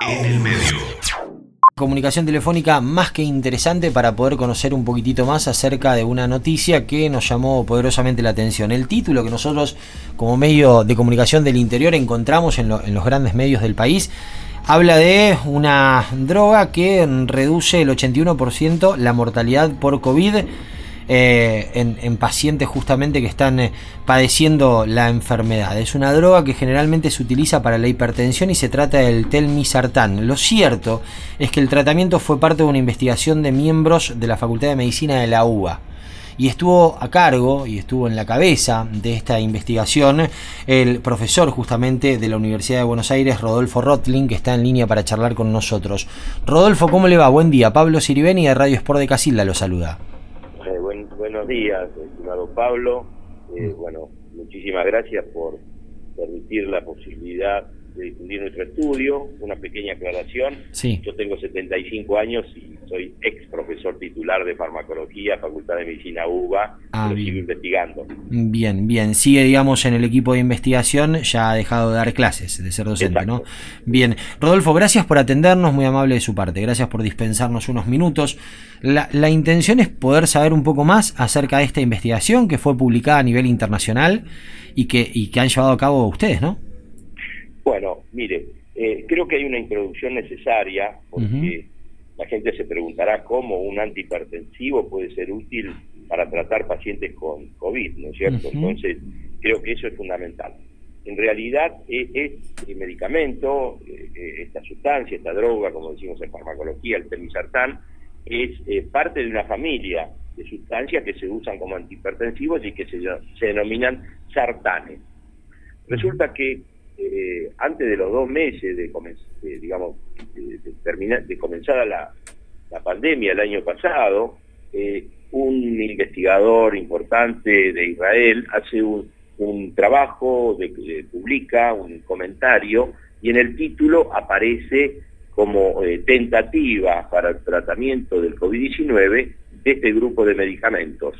En el medio. Comunicación telefónica más que interesante para poder conocer un poquitito más acerca de una noticia que nos llamó poderosamente la atención. El título que nosotros como medio de comunicación del interior encontramos en, los grandes medios del país habla de una droga que reduce el 81% la mortalidad por COVID eh, en, pacientes justamente que están eh, padeciendo la enfermedad. Es una droga que generalmente se utiliza para la hipertensión y se trata del telmisartán. Lo cierto es que el tratamiento fue parte de una investigación de miembros de la Facultad de Medicina de la UBA y estuvo a cargo y estuvo en la cabeza de esta investigación el profesor justamente de la Universidad de Buenos Aires, Rodolfo Rotling, que está en línea para charlar con nosotros. Rodolfo, ¿cómo le va? Buen día. Pablo Siribeni de Radio Sport de Casilda lo saluda buenos días, estimado Pablo. Eh, mm. bueno, muchísimas gracias por permitir la posibilidad de difundir nuestro estudio. Una pequeña aclaración. Sí. Yo tengo 75 años y soy ex profesor titular de farmacología, Facultad de Medicina UBA, ah, pero sigo investigando. Bien, bien. Sigue, digamos, en el equipo de investigación, ya ha dejado de dar clases, de ser docente, ¿no? Bien. Rodolfo, gracias por atendernos, muy amable de su parte. Gracias por dispensarnos unos minutos. La, la intención es poder saber un poco más acerca de esta investigación que fue publicada a nivel internacional y que, y que han llevado a cabo ustedes, ¿no? Bueno, mire, eh, creo que hay una introducción necesaria porque la gente se preguntará cómo un antihipertensivo puede ser útil para tratar pacientes con COVID, ¿no es cierto? Entonces, creo que eso es fundamental. En realidad, este medicamento, eh, esta sustancia, esta droga, como decimos en farmacología, el temisartán, es parte de una familia de sustancias que se usan como antihipertensivos y que se, se denominan sartanes. Resulta que eh, antes de los dos meses de, digamos, de, terminar, de comenzada la, pandemia el año pasado, eh, un investigador importante de Israel hace un, trabajo, de, publica un comentario y en el título aparece como eh, tentativa para el tratamiento del COVID-19 de este grupo de medicamentos.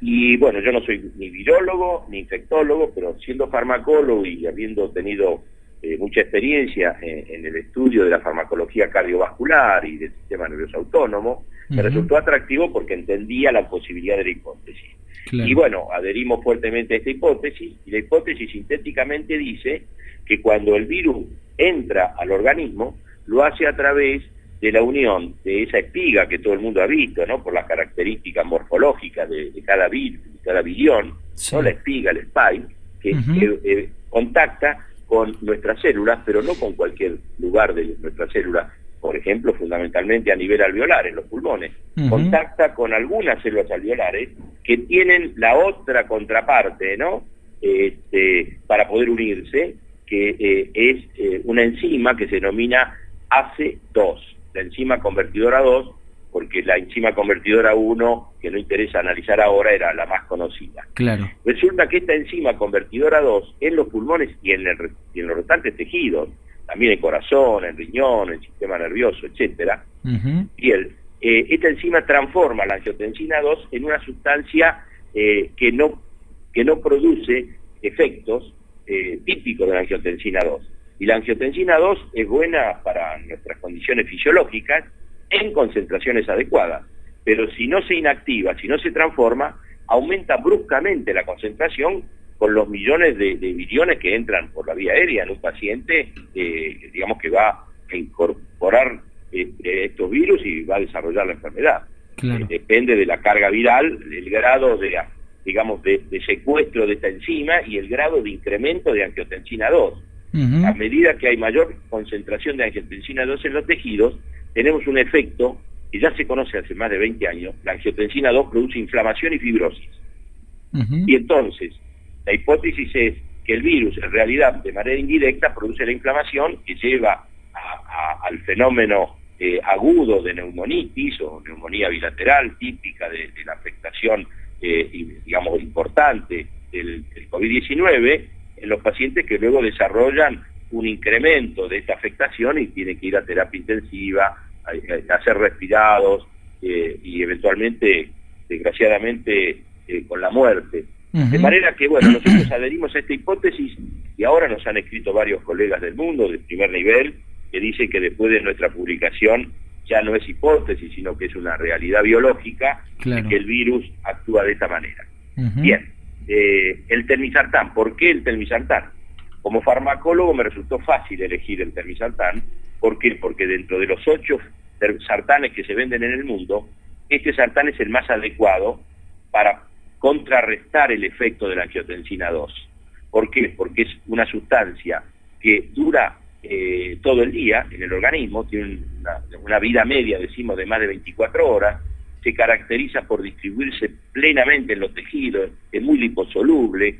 Y bueno, yo no soy ni virólogo ni infectólogo, pero siendo farmacólogo y habiendo tenido eh, mucha experiencia en, el estudio de la farmacología cardiovascular y del sistema nervioso autónomo, me resultó atractivo porque entendía la posibilidad de la hipótesis. Y bueno, adherimos fuertemente a esta hipótesis y la hipótesis sintéticamente dice que cuando el virus entra al organismo, lo hace a través de la unión de esa espiga que todo el mundo ha visto, ¿no? Por las características morfológicas de, cada vir, de cada virión, ¿no? La espiga, el spike, que eh, contacta con nuestras células, pero no con cualquier lugar de nuestras células, por ejemplo, fundamentalmente a nivel alveolar, en los pulmones. Contacta con algunas células alveolares que tienen la otra contraparte, ¿no? Este, para poder unirse, que eh, es eh, una enzima que se denomina AC2 la enzima convertidora 2, porque la enzima convertidora 1, que no interesa analizar ahora, era la más conocida. Claro. Resulta que esta enzima convertidora 2 en los pulmones y en, los restantes tejidos, también el corazón, el riñón, el sistema nervioso, etcétera, piel, eh, esta enzima transforma la angiotensina 2 en una sustancia eh, que no que no produce efectos eh, típicos de la angiotensina 2. Y la angiotensina 2 es buena para nuestras condiciones fisiológicas en concentraciones adecuadas, pero si no se inactiva, si no se transforma, aumenta bruscamente la concentración con los millones de, de que entran por la vía aérea en un paciente, eh, digamos que va a incorporar este, estos virus y va a desarrollar la enfermedad. Eh, depende de la carga viral, el grado de, digamos, de, de, secuestro de esta enzima y el grado de incremento de angiotensina 2. A medida que hay mayor concentración de angiotensina 2 en los tejidos, tenemos un efecto que ya se conoce hace más de 20 años. La angiotensina 2 produce inflamación y fibrosis. Y entonces, la hipótesis es que el virus, en realidad, de manera indirecta, produce la inflamación que lleva al fenómeno eh, agudo de neumonitis o neumonía bilateral típica de, la afectación, eh, digamos, importante del, del COVID-19 en los pacientes que luego desarrollan un incremento de esta afectación y tienen que ir a terapia intensiva, a, hacer respirados eh, y eventualmente, desgraciadamente, eh, con la muerte. De manera que, bueno, nosotros adherimos a esta hipótesis y ahora nos han escrito varios colegas del mundo de primer nivel que dice que después de nuestra publicación ya no es hipótesis, sino que es una realidad biológica que el virus actúa de esta manera. Bien, eh, el telmisartán, ¿por qué el telmisartán? Como farmacólogo me resultó fácil elegir el termisartán, ¿por qué? Porque dentro de los ocho sartanes que se venden en el mundo, este sartán es el más adecuado para contrarrestar el efecto de la angiotensina 2. ¿Por qué? Porque es una sustancia que dura eh, todo el día en el organismo, tiene una, vida media, decimos, de más de 24 horas, se caracteriza por distribuirse plenamente en los tejidos, es muy liposoluble,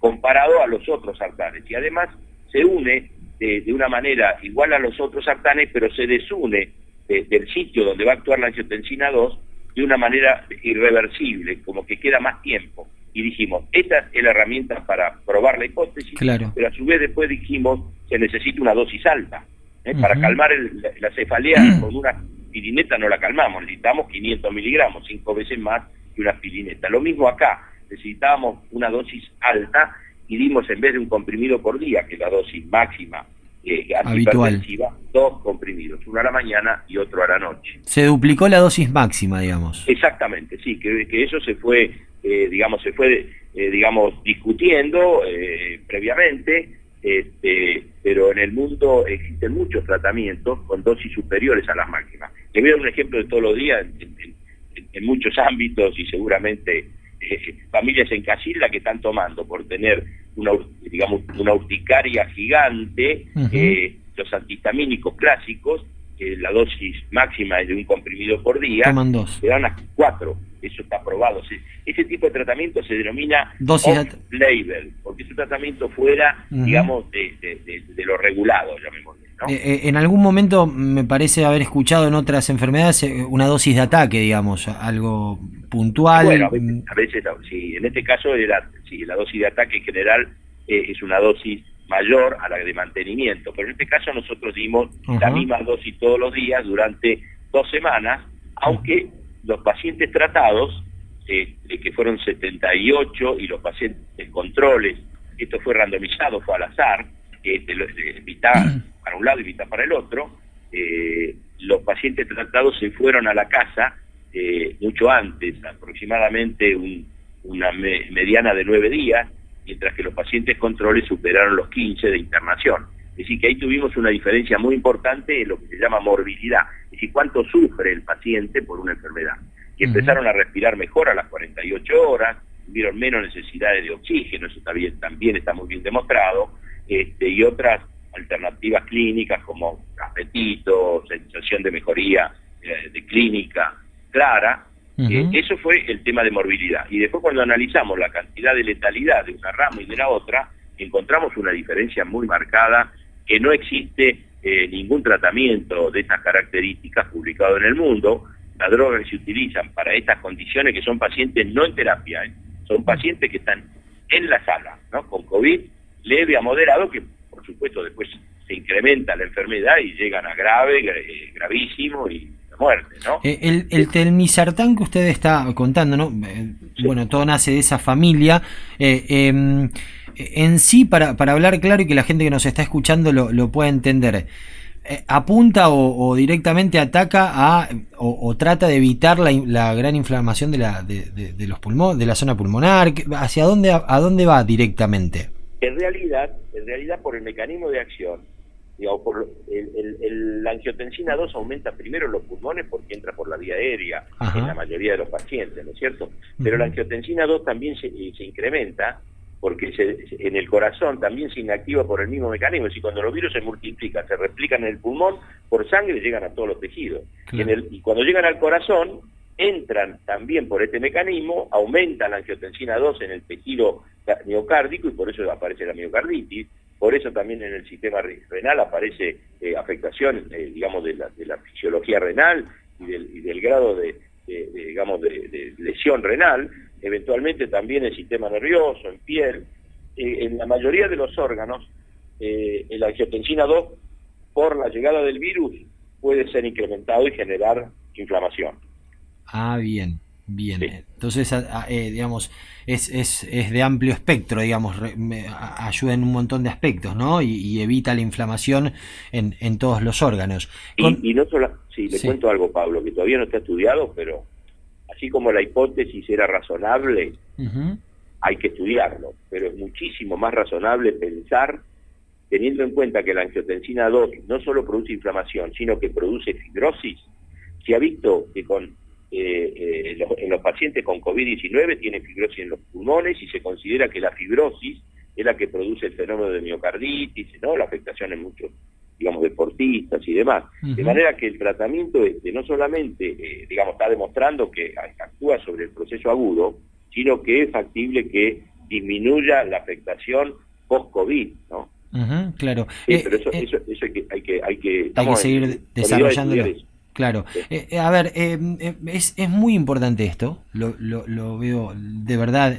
comparado a los otros sartanes. Y además se une de, una manera igual a los otros sartanes, pero se desune del sitio donde va a actuar la angiotensina 2 de una manera irreversible, como que queda más tiempo. Y dijimos, esta es la herramienta para probar la hipótesis, pero a su vez después dijimos, se necesita una dosis alta. ¿eh? Para calmar la cefalea con una pirineta no la calmamos, necesitamos 500 miligramos, cinco veces más que una pirineta. Lo mismo acá, necesitábamos una dosis alta y dimos en vez de un comprimido por día, que es la dosis máxima eh, habitual. dos comprimidos, uno a la mañana y otro a la noche. Se duplicó la dosis máxima, digamos. Exactamente, sí, que, que eso se fue, eh, digamos, se fue, eh, digamos, discutiendo eh, previamente, este, pero en el mundo existen muchos tratamientos con dosis superiores a las máximas. Le voy a dar un ejemplo de todos los días en muchos ámbitos y seguramente familias en Casilda que están tomando por tener una, digamos, una urticaria gigante, eh, los antihistamínicos clásicos, la dosis máxima es de un comprimido por día, Toman dos. se dan a cuatro, eso está probado. ese tipo de tratamiento se denomina off-label, porque es un tratamiento fuera, digamos, de, de, lo regulado, llamémosle. Eh, eh, en algún momento me parece haber escuchado en otras enfermedades una dosis de ataque, digamos, algo puntual. Bueno, a veces, sí, en este caso era, sí, la dosis de ataque en general eh, es una dosis mayor a la de mantenimiento, pero en este caso nosotros dimos la misma dosis todos los días durante dos semanas, aunque los pacientes tratados, eh, que fueron 78, y los pacientes controles, esto fue randomizado, fue al azar, eh, de, mitad para un lado y mitad para el otro, eh, los pacientes tratados se fueron a la casa eh, mucho antes, aproximadamente una mediana de nueve días, mientras que los pacientes controles superaron los 15 de internación. Es decir, que ahí tuvimos una diferencia muy importante en lo que se llama morbilidad, es decir, cuánto sufre el paciente por una enfermedad. Y empezaron a respirar mejor a las 48 horas, tuvieron menos necesidades de oxígeno, eso también, también está muy bien demostrado, este, y otras alternativas clínicas como apetito, sensación de mejoría eh, de clínica, clara, eh, eso fue el tema de morbilidad. Y después cuando analizamos la cantidad de letalidad de una rama y de la otra, encontramos una diferencia muy marcada, que no existe eh, ningún tratamiento de estas características publicado en el mundo. Las drogas que se utilizan para estas condiciones, que son pacientes no en terapia, ¿eh? son pacientes que están en la sala, ¿no? con COVID leve a moderado, que por supuesto después se incrementa la enfermedad y llegan a grave, gravísimo y muerte, ¿no? Eh, el, el telmisartán que usted está contando, ¿no? Eh, bueno, todo nace de esa familia. Eh, em, en sí, para, para hablar claro y que la gente que nos está escuchando lo, lo pueda entender, apunta o, directamente ataca a o, trata de evitar la, la gran inflamación de, la, de, de, los pulmones, de la zona pulmonar. ¿Hacia dónde, a dónde va directamente? En realidad, en realidad por el mecanismo de acción digamos, por el, la angiotensina 2 aumenta primero los pulmones porque entra por la vía aérea en la mayoría de los pacientes, ¿no es cierto? Pero la angiotensina 2 también se, se incrementa porque se, en el corazón también se inactiva por el mismo mecanismo, es decir, cuando los virus se multiplican, se replican en el pulmón, por sangre llegan a todos los tejidos. Y, en el, y cuando llegan al corazón, entran también por este mecanismo, aumenta la angiotensina 2 en el tejido miocárdico y por eso aparece la miocarditis, por eso también en el sistema renal aparece eh, afectación, eh, digamos, de la, de la, fisiología renal y del, grado de, digamos, de, lesión renal, eventualmente también el sistema nervioso, en piel. Eh, en la mayoría de los órganos, el angiotensina 2, por la llegada del virus, puede ser incrementado y generar inflamación. Ah, bien. Bien, entonces, eh, digamos, es, es, es, de amplio espectro, digamos, ayuda en un montón de aspectos, ¿no? Y, evita la inflamación en, en todos los órganos. Y, no solo, sí, le cuento algo, Pablo, que todavía no está estudiado, pero así como la hipótesis era razonable, hay que estudiarlo, pero es muchísimo más razonable pensar, teniendo en cuenta que la angiotensina 2 no solo produce inflamación, sino que produce fibrosis, se ha visto que con eh, eh, en los pacientes con COVID-19 tienen fibrosis en los pulmones y se considera que la fibrosis es la que produce el fenómeno de miocarditis, ¿no? la afectación en muchos, digamos, deportistas y demás. De manera que el tratamiento este no solamente, eh, digamos, está demostrando que actúa sobre el proceso agudo, sino que es factible que disminuya la afectación post-COVID, ¿no? claro. pero eso, eso, hay que... Hay que, hay que, hay que seguir desarrollándolo. Claro. Eh, eh, a ver, eh, es, es, muy importante esto, lo, lo, lo veo de verdad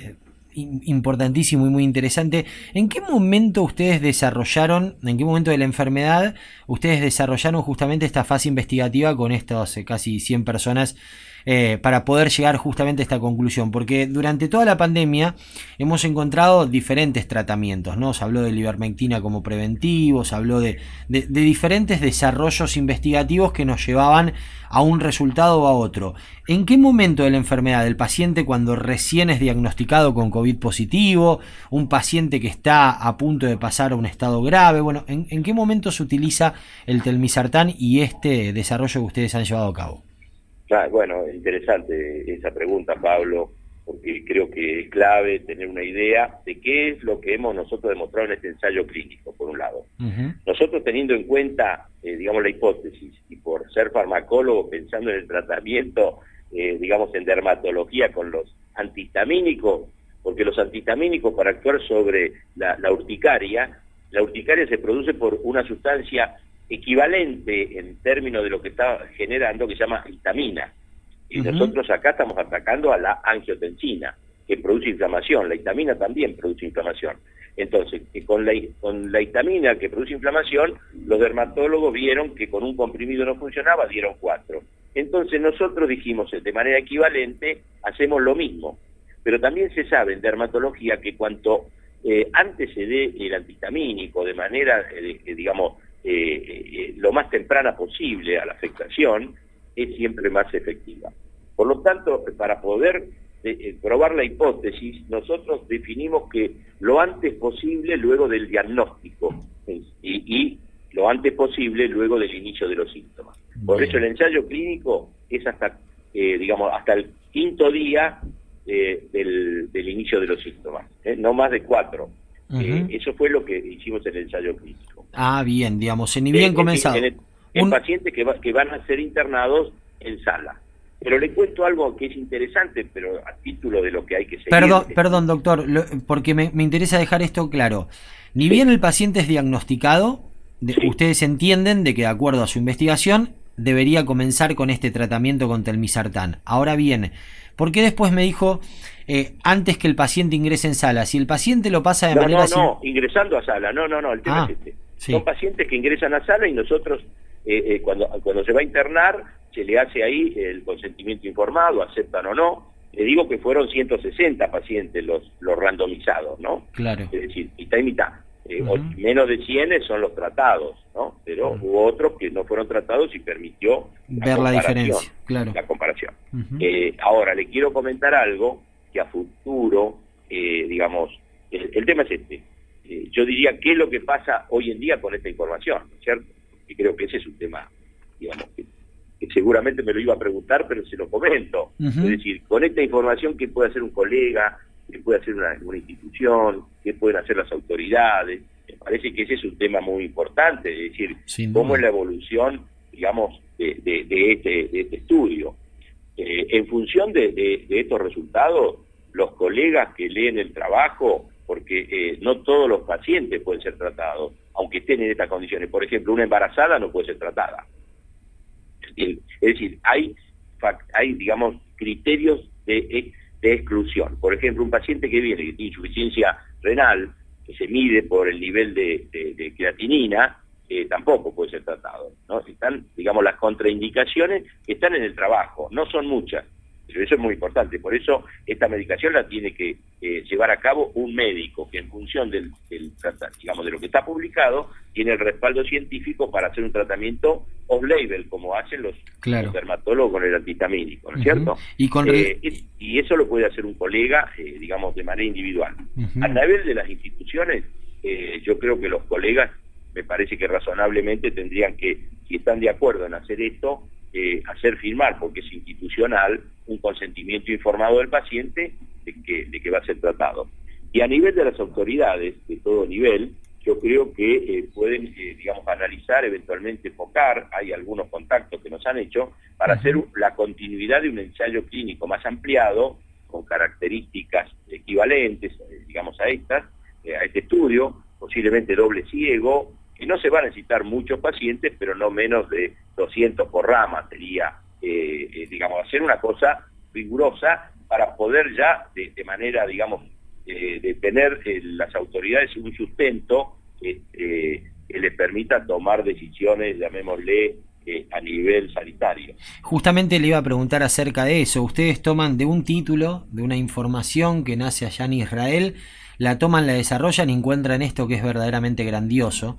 importantísimo y muy interesante. ¿En qué momento ustedes desarrollaron, en qué momento de la enfermedad, ustedes desarrollaron justamente esta fase investigativa con estas casi 100 personas eh, para poder llegar justamente a esta conclusión, porque durante toda la pandemia hemos encontrado diferentes tratamientos, ¿no? Se habló de la como preventivo, se habló de, diferentes desarrollos investigativos que nos llevaban a un resultado o a otro. ¿En qué momento de la enfermedad del paciente cuando recién es diagnosticado con COVID positivo, un paciente que está a punto de pasar a un estado grave? Bueno, ¿en, en qué momento se utiliza el telmisartán y este desarrollo que ustedes han llevado a cabo? Bueno, interesante esa pregunta, Pablo, porque creo que es clave tener una idea de qué es lo que hemos nosotros demostrado en este ensayo clínico, por un lado. Nosotros teniendo en cuenta, eh, digamos, la hipótesis, y por ser farmacólogo pensando en el tratamiento, eh, digamos, en dermatología con los antihistamínicos, porque los antihistamínicos para actuar sobre la, la urticaria, la urticaria se produce por una sustancia equivalente en términos de lo que está generando que se llama histamina. Y nosotros acá estamos atacando a la angiotensina, que produce inflamación. La histamina también produce inflamación. Entonces, con la, con la histamina que produce inflamación, los dermatólogos vieron que con un comprimido no funcionaba, dieron cuatro. Entonces nosotros dijimos, de manera equivalente, hacemos lo mismo. Pero también se sabe en dermatología que cuanto eh, antes se dé el antihistamínico de manera, eh, digamos, eh, eh, lo más temprana posible a la afectación, es siempre más efectiva. Por lo tanto, para poder eh, probar la hipótesis, nosotros definimos que lo antes posible luego del diagnóstico y, lo antes posible luego del inicio de los síntomas. Por eso el ensayo clínico es hasta, digamos, hasta el quinto día del, del, inicio de los síntomas, no más de cuatro. Eso fue lo que hicimos en el ensayo clínico. Ah, bien, digamos, ni bien comenzado. En, pacientes que, que van a ser internados en sala. Pero le cuento algo que es interesante, pero a título de lo que hay que seguir. Perdón, perdón doctor, porque me, interesa dejar esto claro. Ni bien el paciente es diagnosticado, ustedes entienden de que de acuerdo a su investigación debería comenzar con este tratamiento con telmisartán. Ahora bien, ¿por qué después me dijo eh, antes que el paciente ingrese en sala? Si el paciente lo pasa de manera... No, no, ingresando a sala, no, no, no, el tema ah. es este. Son pacientes que ingresan a sala y nosotros, eh, eh, cuando, cuando se va a internar, se le hace ahí el consentimiento informado, aceptan o no. Le digo que fueron 160 pacientes los, los randomizados, ¿no? Claro. Es decir, mitad y mitad. Eh, menos de 100 son los tratados, ¿no? Pero hubo otros que no fueron tratados y permitió ver la diferencia, claro. La comparación. ahora, le quiero comentar algo que a futuro, digamos, el, tema es este. Eh, yo diría qué es lo que pasa hoy en día con esta información, ¿cierto? Y creo que ese es un tema, digamos, que, seguramente me lo iba a preguntar, pero se lo comento. Es decir, con esta información, ¿qué puede hacer un colega? ¿Qué puede hacer una, institución? ¿Qué pueden hacer las autoridades? Me parece que ese es un tema muy importante, es decir, cómo es la evolución, digamos, de, este, este, estudio. Eh, en función de estos resultados, los colegas que leen el trabajo porque eh, no todos los pacientes pueden ser tratados, aunque estén en estas condiciones. Por ejemplo, una embarazada no puede ser tratada. Es decir, hay, hay digamos, criterios de, de exclusión. Por ejemplo, un paciente que viene, que tiene insuficiencia renal, que se mide por el nivel de, creatinina, eh, tampoco puede ser tratado. ¿no? Están, digamos, las contraindicaciones que están en el trabajo, no son muchas, Eso es muy importante. Por eso esta medicación la tiene que eh, llevar a cabo un médico que en función del, digamos de lo que está publicado tiene el respaldo científico para hacer un tratamiento off-label como hacen los, dermatólogos con el antihistamínico, ¿no es cierto? Y, con eh, y, eso lo puede hacer un colega, eh, digamos, de manera individual. A nivel de las instituciones, yo creo que los colegas me parece que razonablemente tendrían que, si están de acuerdo en hacer esto, eh, hacer firmar, porque es institucional, un consentimiento informado del paciente de que, de que va a ser tratado. Y a nivel de las autoridades, de todo nivel, yo creo que eh, pueden, eh, digamos, analizar, eventualmente enfocar, hay algunos contactos que nos han hecho, para hacer la continuidad de un ensayo clínico más ampliado, con características equivalentes, digamos, a estas, a este estudio, posiblemente doble ciego, que no se van a necesitar muchos pacientes, pero no menos de 200 por rama, sería, eh, eh, digamos, hacer una cosa rigurosa para poder ya, de, manera, digamos, eh, de tener las autoridades un sustento que les permita tomar decisiones, llamémosle, a nivel sanitario. Justamente le iba a preguntar acerca de eso. Ustedes toman de un título, de una información que nace allá en Israel, la toman, la desarrollan y encuentran esto que es verdaderamente grandioso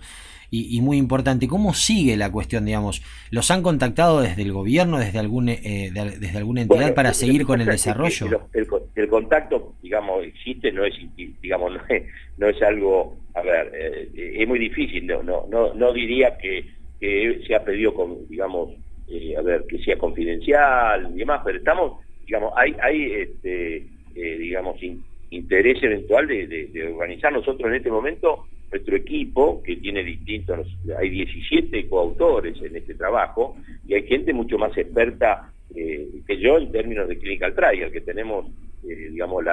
y, muy importante. ¿Cómo sigue la cuestión, digamos? ¿Los han contactado desde el gobierno, desde, algún, eh, desde alguna entidad para seguir con el desarrollo? El, contacto, digamos, existe, no es, digamos, no es, algo, a ver, eh, es muy difícil, no, no, no, no diría que, que se ha pedido, con, digamos, eh, a ver, que sea confidencial y demás, pero estamos, digamos, hay, hay este, digamos, interés eventual de, organizar. Nosotros en este momento nuestro equipo, que tiene distintos, hay 17 coautores en este trabajo, y hay gente mucho más experta eh, que yo en términos de clinical trial, que tenemos, eh, digamos,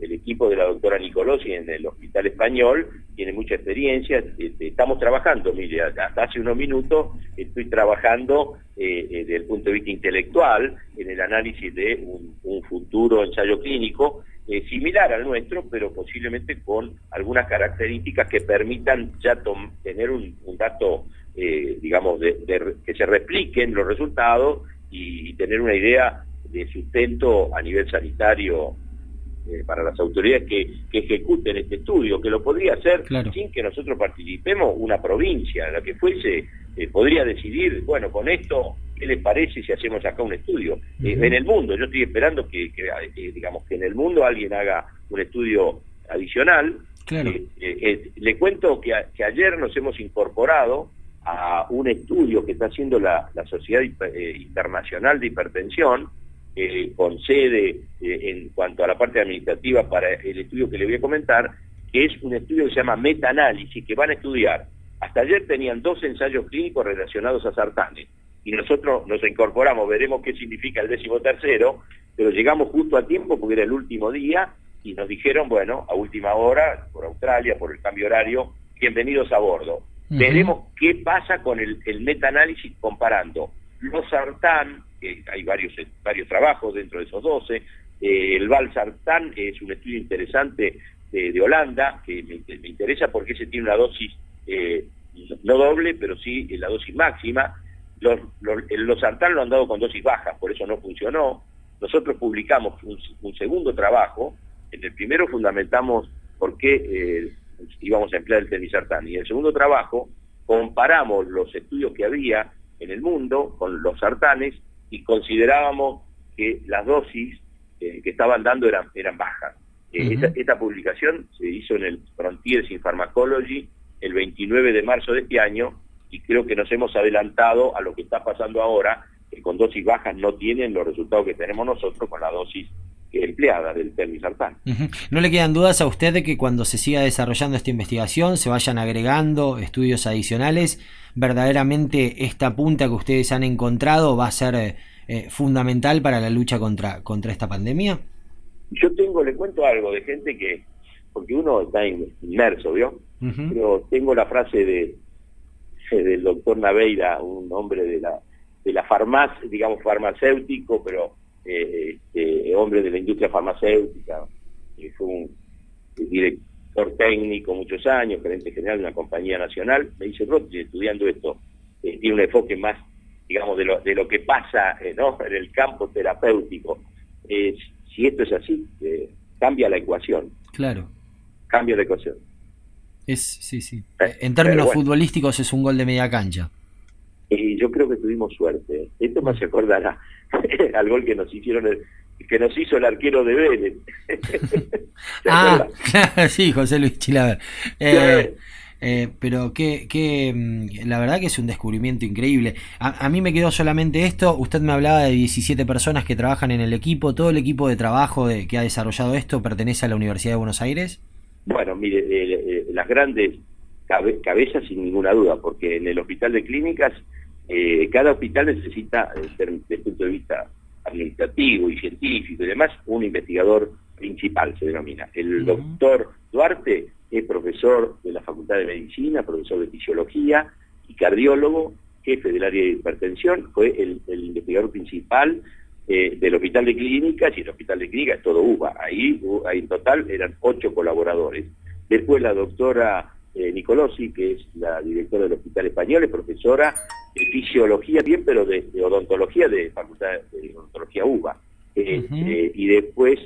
el equipo de la doctora Nicolosi en el Hospital Español, tiene mucha experiencia, este, estamos trabajando, mire, hasta hace unos minutos estoy trabajando eh, desde el punto de vista intelectual en el análisis de un futuro ensayo clínico eh, similar al nuestro, pero posiblemente con algunas características que permitan ya tener un, dato, eh, digamos, de, que se repliquen los resultados y, tener una idea de sustento a nivel sanitario eh, para las autoridades que, ejecuten este estudio, que lo podría hacer sin que nosotros participemos una provincia, la que fuese, podría decidir, bueno, con esto ¿qué les parece si hacemos acá un estudio? Eh, en el mundo, yo estoy esperando que, digamos, que en el mundo alguien haga un estudio adicional. Eh, eh, le cuento que, ayer nos hemos incorporado a un estudio que está haciendo la, Sociedad Internacional de Hipertensión, con sede en cuanto a la parte administrativa para el estudio que le voy a comentar, que es un estudio que se llama metaanálisis, que van a estudiar. Hasta ayer tenían dos ensayos clínicos relacionados a sartanes y nosotros nos incorporamos, veremos qué significa el décimo tercero, pero llegamos justo a tiempo porque era el último día y nos dijeron, bueno, a última hora, por Australia, por el cambio horario, bienvenidos a bordo. Veremos qué pasa con el, el metaanálisis comparando los sartán, que hay varios, varios trabajos dentro de esos 12, eh, el valsartán es un estudio interesante de, Holanda, que me, interesa porque ese tiene una dosis eh, no doble, pero sí la dosis máxima, los, los, los lo han dado con dosis bajas, por eso no funcionó. Nosotros publicamos un, segundo trabajo, en el primero fundamentamos por qué eh, íbamos a emplear el tenisartán, y en el segundo trabajo comparamos los estudios que había en el mundo con los sartanes y considerábamos que las dosis eh, que estaban dando eran, eran bajas. Eh, esta, esta, publicación se hizo en el Frontiers in Pharmacology el 29 de marzo de este año y creo que nos hemos adelantado a lo que está pasando ahora, que con dosis bajas no tienen los resultados que tenemos nosotros con la dosis empleada del termisartán. ¿No le quedan dudas a usted de que cuando se siga desarrollando esta investigación se vayan agregando estudios adicionales? ¿Verdaderamente esta punta que ustedes han encontrado va a ser eh, eh, fundamental para la lucha contra, contra esta pandemia? Yo tengo, le cuento algo de gente que, porque uno está inmerso, ¿vio? Pero tengo la frase de del doctor Naveira, un hombre de la, de la farmacia, digamos farmacéutico, pero eh, este, hombre de la industria farmacéutica, fue un director técnico muchos años, gerente general de una compañía nacional, me dice, Rotri, estudiando esto, eh, tiene un enfoque más, digamos, de lo, de lo que pasa eh, ¿no? en el campo terapéutico. si esto es así, eh, cambia la ecuación. Claro. Cambia la ecuación. Es, sí, sí. en términos futbolísticos es un gol de media cancha. Y yo creo que tuvimos suerte. Esto me hace acordar al gol que nos hicieron que nos hizo el arquero de Vélez. ah, claro, sí, José Luis Chilaver. Eh, eh, pero que, que, mm, la verdad que es un descubrimiento increíble. A, mí me quedó solamente esto. Usted me hablaba de 17 personas que trabajan en el equipo. ¿Todo el equipo de trabajo de, que ha desarrollado esto pertenece a la Universidad de Buenos Aires? Bueno, mire, eh, eh, las grandes cabezas sin ninguna duda, porque en el hospital de clínicas, cada hospital necesita, desde el punto de vista administrativo y científico y demás, un investigador principal, se denomina. El doctor Duarte es profesor de la Facultad de Medicina, profesor de Fisiología y cardiólogo, jefe del área de hipertensión, fue el, investigador principal eh, del Hospital de Clínicas, y el Hospital de Clínicas es todo UBA. Ahí, ahí, en total eran ocho colaboradores. Después la doctora eh, Nicolosi, que es la directora del Hospital Español, es profesora de Fisiología, bien, pero de, Odontología de Facultad de Odontología UBA. Eh, y después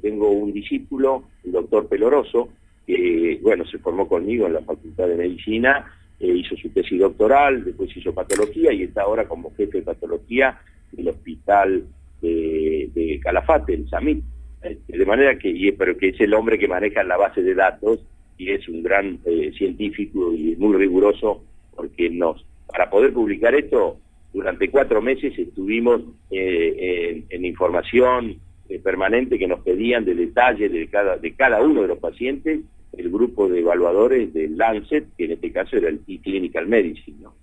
tengo un discípulo, el doctor Peloroso, que bueno, se formó conmigo en la Facultad de Medicina, eh, hizo su tesis doctoral, después hizo patología y está ahora como jefe de patología del hospital de, Calafate, en Samit. Este, de manera que, y, pero que es el hombre que maneja la base de datos y es un gran eh, científico y muy riguroso porque nos, para poder publicar esto, durante cuatro meses estuvimos eh, en, información permanente que nos pedían de detalle de cada, de cada uno de los pacientes el grupo de evaluadores del Lancet, que en este caso era el E-Clinical Medicine. ¿no?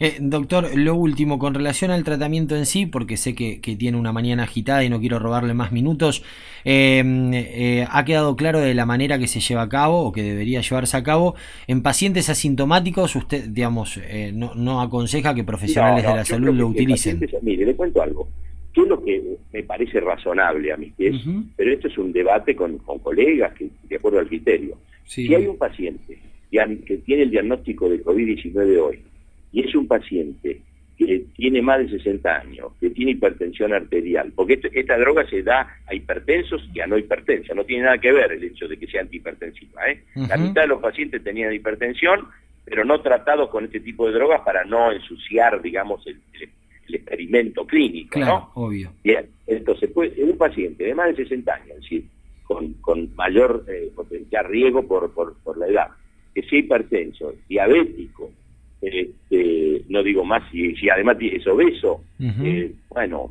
Eh, doctor, lo último, con relación al tratamiento en sí, porque sé que, tiene una mañana agitada y no quiero robarle más minutos, eh, eh, ha quedado claro de la manera que se lleva a cabo o que debería llevarse a cabo. En pacientes asintomáticos, usted, digamos, no, aconseja que profesionales de la salud lo utilicen. mire, le cuento algo que es lo que me parece razonable a mí, pies, pero esto es un debate con, colegas que de acuerdo al criterio. Si hay un paciente que tiene el diagnóstico de COVID-19 hoy y es un paciente que tiene más de 60 años, que tiene hipertensión arterial, porque esta droga se da a hipertensos y a no hipertensos, no tiene nada que ver el hecho de que sea antihipertensiva. ¿eh? La mitad de los pacientes tenían hipertensión, pero no tratados con este tipo de drogas para no ensuciar, digamos, el, el experimento clínico, claro, obvio. Bien, entonces, pues, un paciente de más de 60 años, es decir, con, con mayor eh, potencial riesgo por, por, por, la edad, que sea hipertenso, diabético, este, no digo más, si, si además es obeso, eh, bueno,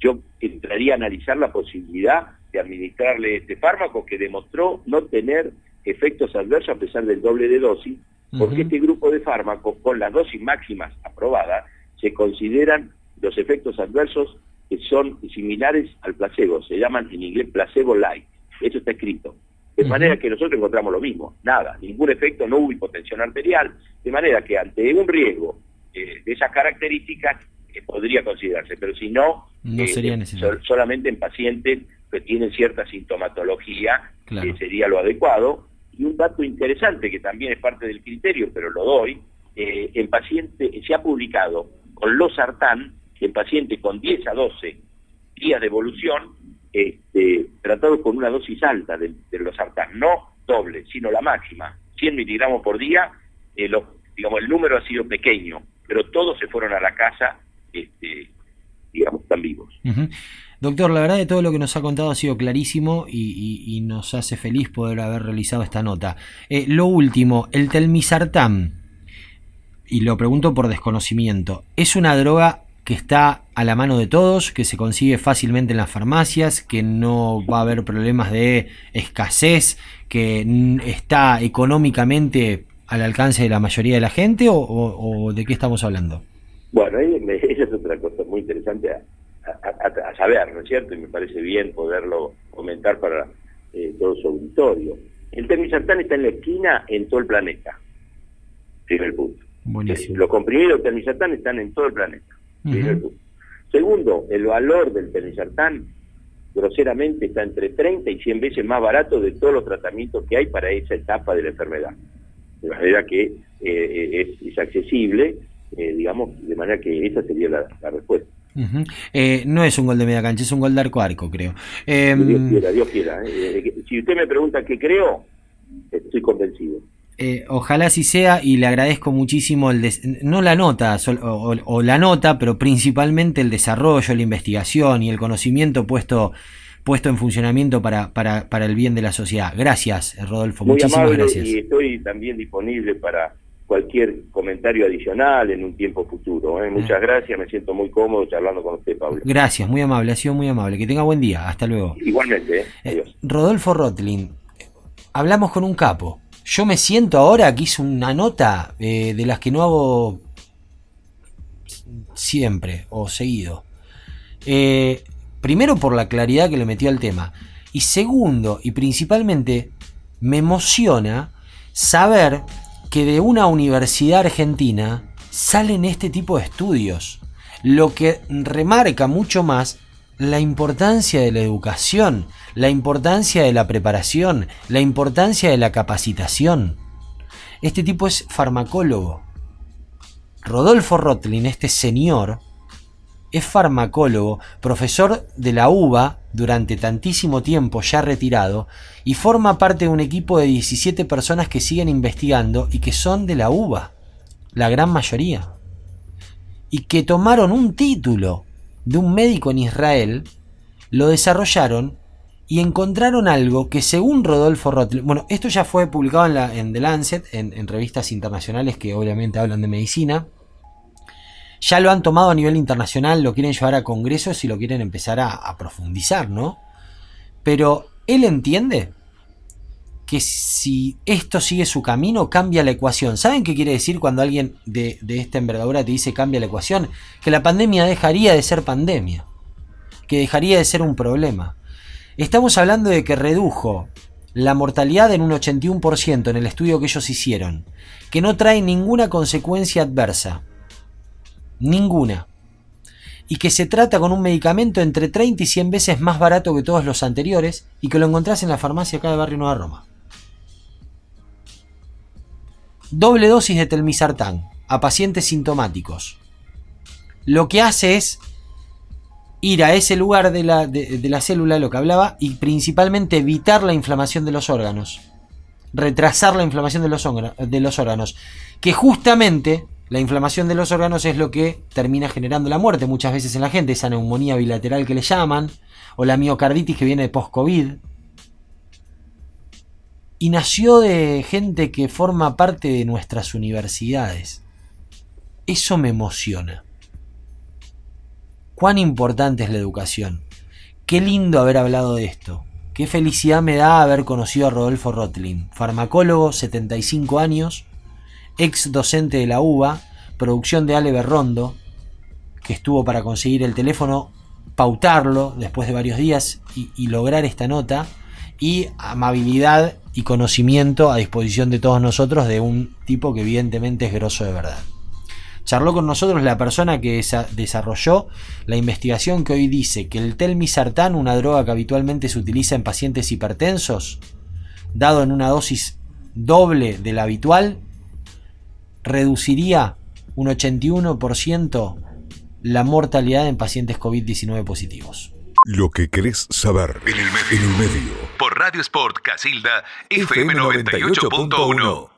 yo entraría a analizar la posibilidad de administrarle este fármaco que demostró no tener efectos adversos a pesar del doble de dosis, porque este grupo de fármacos, con las dosis máximas aprobadas, se consideran los efectos adversos que son similares al placebo, se llaman en inglés placebo light, eso está escrito. De manera que nosotros encontramos lo mismo, nada, ningún efecto, no hubo hipotensión arterial, de manera que ante un riesgo eh, de esas características eh, podría considerarse, pero si no, no sería eh, solamente en pacientes que tienen cierta sintomatología, que sería lo adecuado. Y un dato interesante que también es parte del criterio, pero lo doy, en pacientes, se ha publicado con los sartán, en pacientes con 10 a 12 días de evolución, este, tratados con una dosis alta de, los sartán, no doble, sino la máxima, 100 miligramos por día, eh, digamos, el número ha sido pequeño, pero todos se fueron a la casa, este, digamos, están vivos. Doctor, la verdad de todo lo que nos ha contado ha sido clarísimo y, nos hace feliz poder haber realizado esta nota. Eh, lo último, el telmisartán y lo pregunto por desconocimiento, ¿es una droga que está a la mano de todos, que se consigue fácilmente en las farmacias, que no va a haber problemas de escasez, que está económicamente al alcance de la mayoría de la gente o, de qué estamos hablando? Bueno, esa es otra cosa muy interesante a, saber, ¿no es cierto? Y me parece bien poderlo comentar para eh, todo su auditorio. El termisartán está en la esquina en todo el planeta, primer punto. Los comprimidos termisartán están en todo el planeta. Segundo, el valor del termisartán groseramente está entre 30 y 100 veces más barato de todos los tratamientos que hay para esa etapa de la enfermedad. De manera que eh, es, accesible, eh, digamos, de manera que esa sería la respuesta. Eh, no es un gol de media cancha, es un gol de arco arco, creo. Em, Dios quiera, Dios quiera. Eh, si usted me pregunta qué creo, estoy convencido. Eh, ojalá así sea y le agradezco muchísimo el no la nota o, la nota, pero principalmente el desarrollo, la investigación y el conocimiento puesto puesto en funcionamiento para, para, para el bien de la sociedad. Gracias, Rodolfo. Muy muchísimas gracias. Y estoy también disponible para cualquier comentario adicional en un tiempo futuro. ¿eh? Muchas gracias, me siento muy cómodo charlando con usted, Pablo. Gracias, muy amable, ha sido muy amable. Que tenga buen día, hasta luego. Igualmente, ¿eh? eh Rodolfo Rotlin, hablamos con un capo. Yo me siento ahora que hice una nota eh, de las que no hago siempre o seguido. primero por la claridad que le metió al tema. Y segundo, y principalmente, me emociona saber que de una universidad argentina salen este tipo de estudios, lo que remarca mucho más la importancia de la educación, la importancia de la preparación, la importancia de la capacitación. Este tipo es farmacólogo. Rodolfo Rotlin, este señor, es farmacólogo, profesor de la UBA durante tantísimo tiempo ya retirado y forma parte de un equipo de 17 personas que siguen investigando y que son de la UBA, la gran mayoría, y que tomaron un título de un médico en Israel, lo desarrollaron y encontraron algo que según Rodolfo Rotlin, bueno, esto ya fue publicado en, la, en The Lancet, en revistas internacionales que obviamente hablan de medicina, ya lo han tomado a nivel internacional, lo quieren llevar a congresos y lo quieren empezar a, profundizar, ¿no? Pero él entiende que si esto sigue su camino, cambia la ecuación. ¿Saben qué quiere decir cuando alguien de, esta envergadura te dice cambia la ecuación? Que la pandemia dejaría de ser pandemia, que dejaría de ser un problema. Estamos hablando de que redujo la mortalidad en un 81% en el estudio que ellos hicieron, que no trae ninguna consecuencia adversa ninguna. Y que se trata con un medicamento entre 30 y 100 veces más barato que todos los anteriores y que lo encontrás en la farmacia acá de Barrio Nueva Roma. Doble dosis de telmisartán a pacientes sintomáticos. Lo que hace es ir a ese lugar de la, de, la célula, lo que hablaba, y principalmente evitar la inflamación de los órganos. Retrasar la inflamación de los, de los órganos. Que justamente la inflamación de los órganos es lo que termina generando la muerte muchas veces en la gente, esa neumonía bilateral que le llaman, o la miocarditis que viene de post-COVID. Y nació de gente que forma parte de nuestras universidades. Eso me emociona. Cuán importante es la educación. Qué lindo haber hablado de esto. Qué felicidad me da haber conocido a Rodolfo Rotlin, farmacólogo, 75 años, ex docente de la UBA, producción de Ale Berrondo, que estuvo para conseguir el teléfono, pautarlo después de varios días y, lograr esta nota, y amabilidad y conocimiento a disposición de todos nosotros de un tipo que evidentemente es grosso de verdad. Charló con nosotros la persona que desarrolló la investigación que hoy dice que el telmisartán, una droga que habitualmente se utiliza en pacientes hipertensos, dado en una dosis doble de la habitual, reduciría un 81% la mortalidad en pacientes COVID-19 positivos. Lo que querés saber en el medio. Por Radio Sport Casilda, FM 98.1.